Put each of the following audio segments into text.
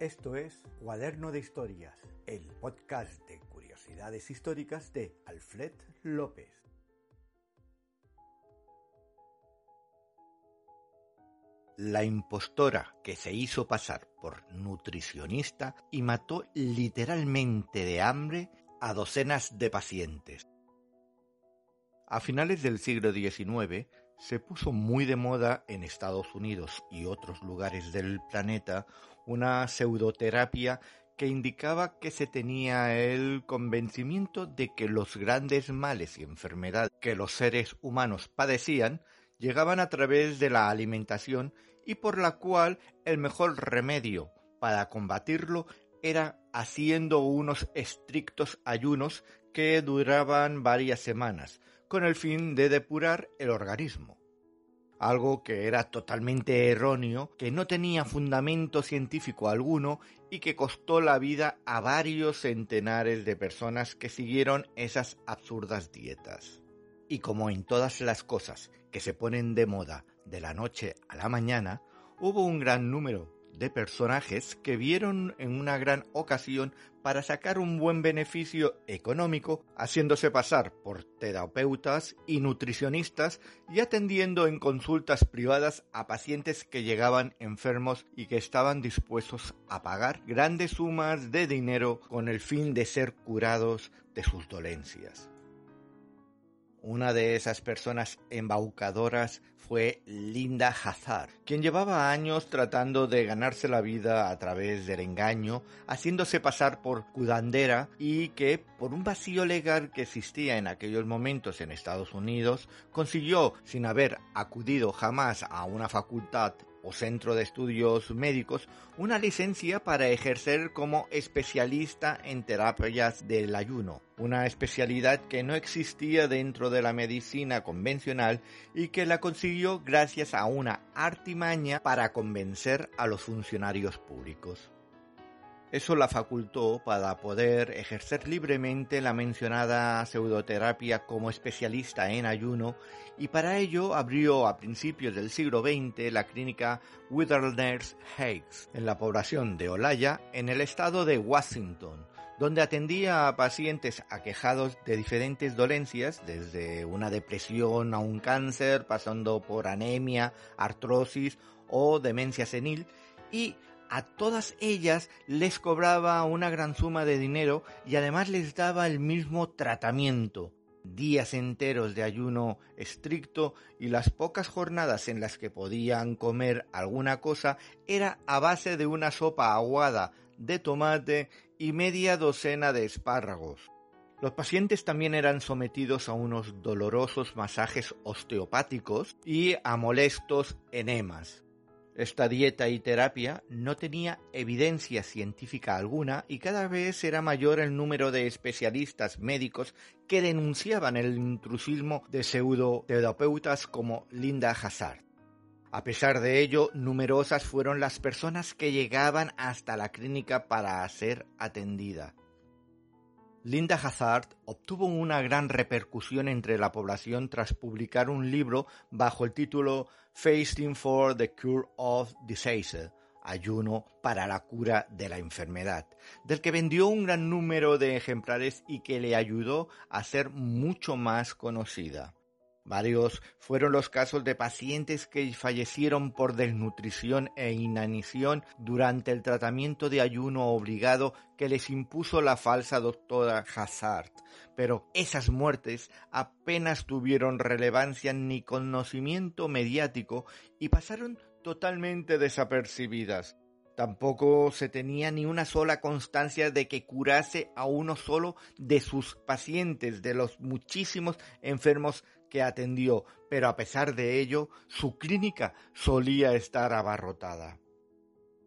Esto es Cuaderno de Historias, el podcast de curiosidades históricas de Alfred López. La impostora que se hizo pasar por nutricionista y mató literalmente de hambre a docenas de pacientes. A finales del siglo XIX se puso muy de moda en Estados Unidos y otros lugares del planeta una pseudoterapia que indicaba que se tenía el convencimiento de que los grandes males y enfermedades que los seres humanos padecían llegaban a través de la alimentación y por la cual el mejor remedio para combatirlo era haciendo unos estrictos ayunos que duraban varias semanas, con el fin de depurar el organismo. Algo que era totalmente erróneo, que no tenía fundamento científico alguno y que costó la vida a varios centenares de personas que siguieron esas absurdas dietas. Y como en todas las cosas que se ponen de moda de la noche a la mañana, hubo un gran número de personajes que vieron en una gran ocasión para sacar un buen beneficio económico, haciéndose pasar por terapeutas y nutricionistas y atendiendo en consultas privadas a pacientes que llegaban enfermos y que estaban dispuestos a pagar grandes sumas de dinero con el fin de ser curados de sus dolencias. Una de esas personas embaucadoras fue Linda Hazard, quien llevaba años tratando de ganarse la vida a través del engaño, haciéndose pasar por cudandera y que, por un vacío legal que existía en aquellos momentos en Estados Unidos, consiguió, sin haber acudido jamás a una facultad o centro de estudios médicos una licencia para ejercer como especialista en terapias del ayuno, una especialidad que no existía dentro de la medicina convencional y que la consiguió gracias a una artimaña para convencer a los funcionarios públicos. Eso la facultó para poder ejercer libremente la mencionada pseudoterapia como especialista en ayuno y para ello abrió a principios del siglo XX la clínica Wilderness Heights en la población de Olaya en el estado de Washington, donde atendía a pacientes aquejados de diferentes dolencias, desde una depresión a un cáncer, pasando por anemia, artrosis o demencia senil, y a todas ellas les cobraba una gran suma de dinero y además les daba el mismo tratamiento. Días enteros de ayuno estricto y las pocas jornadas en las que podían comer alguna cosa era a base de una sopa aguada de tomate y media docena de espárragos. Los pacientes también eran sometidos a unos dolorosos masajes osteopáticos y a molestos enemas. Esta dieta y terapia no tenía evidencia científica alguna y cada vez era mayor el número de especialistas médicos que denunciaban el intrusismo de pseudoterapeutas como Linda Hazard. A pesar de ello, numerosas fueron las personas que llegaban hasta la clínica para ser atendida. Linda Hazard obtuvo una gran repercusión entre la población tras publicar un libro bajo el título Fasting for the Cure of Disease, ayuno para la cura de la enfermedad, del que vendió un gran número de ejemplares y que le ayudó a ser mucho más conocida. Varios fueron los casos de pacientes que fallecieron por desnutrición e inanición durante el tratamiento de ayuno obligado que les impuso la falsa doctora Hazard, pero esas muertes apenas tuvieron relevancia ni conocimiento mediático y pasaron totalmente desapercibidas. Tampoco se tenía ni una sola constancia de que curase a uno solo de sus pacientes, de los muchísimos enfermos que atendió, pero a pesar de ello, su clínica solía estar abarrotada.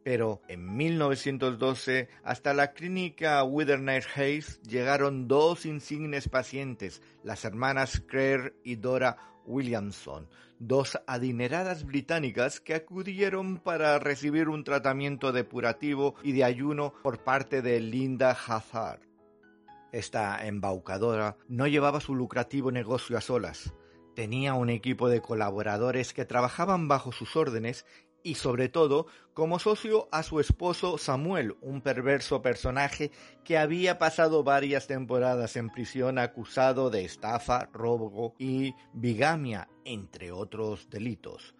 Pero en 1912 hasta la clínica Witherners Hayes llegaron dos insignes pacientes, las hermanas Claire y Dora Williamson, dos adineradas británicas que acudieron para recibir un tratamiento depurativo y de ayuno por parte de Linda Hazard. Esta embaucadora no llevaba su lucrativo negocio a solas. Tenía un equipo de colaboradores que trabajaban bajo sus órdenes y sobre todo como socio a su esposo Samuel, un perverso personaje que había pasado varias temporadas en prisión acusado de estafa, robo y bigamia, entre otros delitos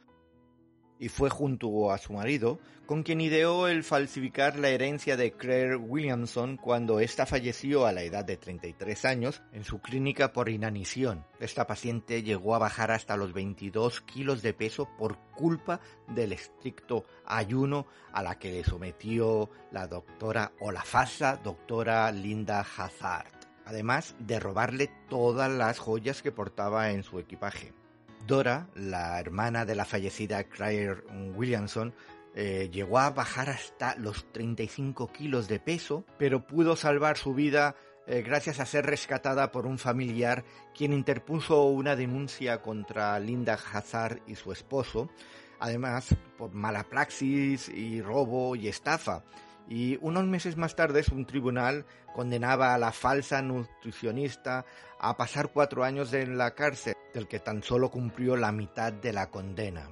y fue junto a su marido con quien ideó el falsificar la herencia de Claire Williamson cuando ésta falleció a la edad de 33 años en su clínica por inanición. Esta paciente llegó a bajar hasta los 22 kilos de peso por culpa del estricto ayuno a la que le sometió la doctora o la falsa doctora Linda Hazard, además de robarle todas las joyas que portaba en su equipaje. Dora, la hermana de la fallecida Claire Williamson, eh, llegó a bajar hasta los 35 kilos de peso, pero pudo salvar su vida eh, gracias a ser rescatada por un familiar quien interpuso una denuncia contra Linda Hazard y su esposo, además por mala praxis y robo y estafa. Y unos meses más tarde un tribunal condenaba a la falsa nutricionista a pasar cuatro años en la cárcel, del que tan solo cumplió la mitad de la condena.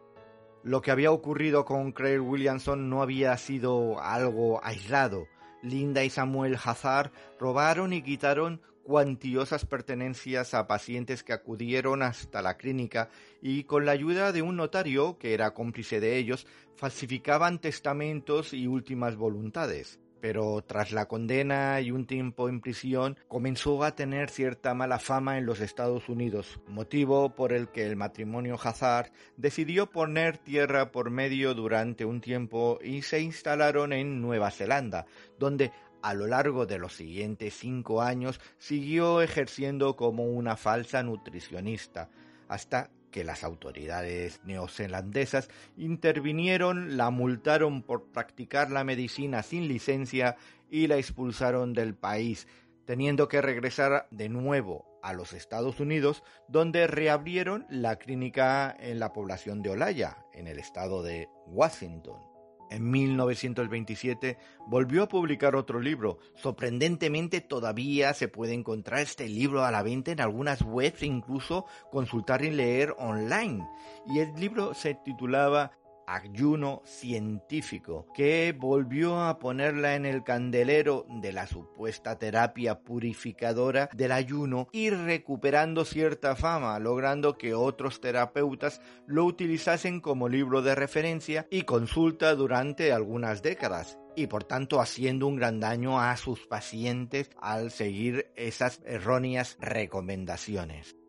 Lo que había ocurrido con Claire Williamson no había sido algo aislado. Linda y Samuel Hazard robaron y quitaron cuantiosas pertenencias a pacientes que acudieron hasta la clínica y con la ayuda de un notario, que era cómplice de ellos, falsificaban testamentos y últimas voluntades. Pero tras la condena y un tiempo en prisión, comenzó a tener cierta mala fama en los Estados Unidos, motivo por el que el matrimonio Hazard decidió poner tierra por medio durante un tiempo y se instalaron en Nueva Zelanda, donde a lo largo de los siguientes cinco años siguió ejerciendo como una falsa nutricionista, hasta que las autoridades neozelandesas intervinieron, la multaron por practicar la medicina sin licencia y la expulsaron del país, teniendo que regresar de nuevo a los Estados Unidos, donde reabrieron la clínica en la población de Olaya, en el estado de Washington. En 1927 volvió a publicar otro libro. Sorprendentemente todavía se puede encontrar este libro a la venta en algunas webs e incluso consultar y leer online. Y el libro se titulaba ayuno científico, que volvió a ponerla en el candelero de la supuesta terapia purificadora del ayuno y recuperando cierta fama, logrando que otros terapeutas lo utilizasen como libro de referencia y consulta durante algunas décadas y por tanto haciendo un gran daño a sus pacientes al seguir esas erróneas recomendaciones.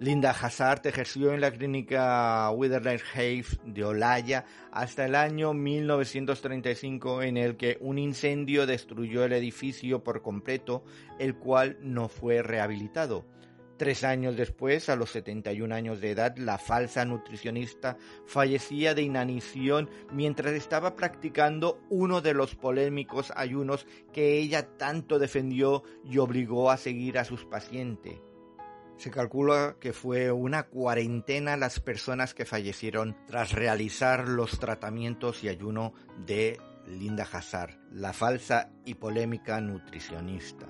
Linda Hazard ejerció en la clínica Witherland Heights de Olaya hasta el año 1935 en el que un incendio destruyó el edificio por completo, el cual no fue rehabilitado. Tres años después, a los 71 años de edad, la falsa nutricionista fallecía de inanición mientras estaba practicando uno de los polémicos ayunos que ella tanto defendió y obligó a seguir a sus pacientes. Se calcula que fue una cuarentena las personas que fallecieron tras realizar los tratamientos y ayuno de Linda Hazard, la falsa y polémica nutricionista.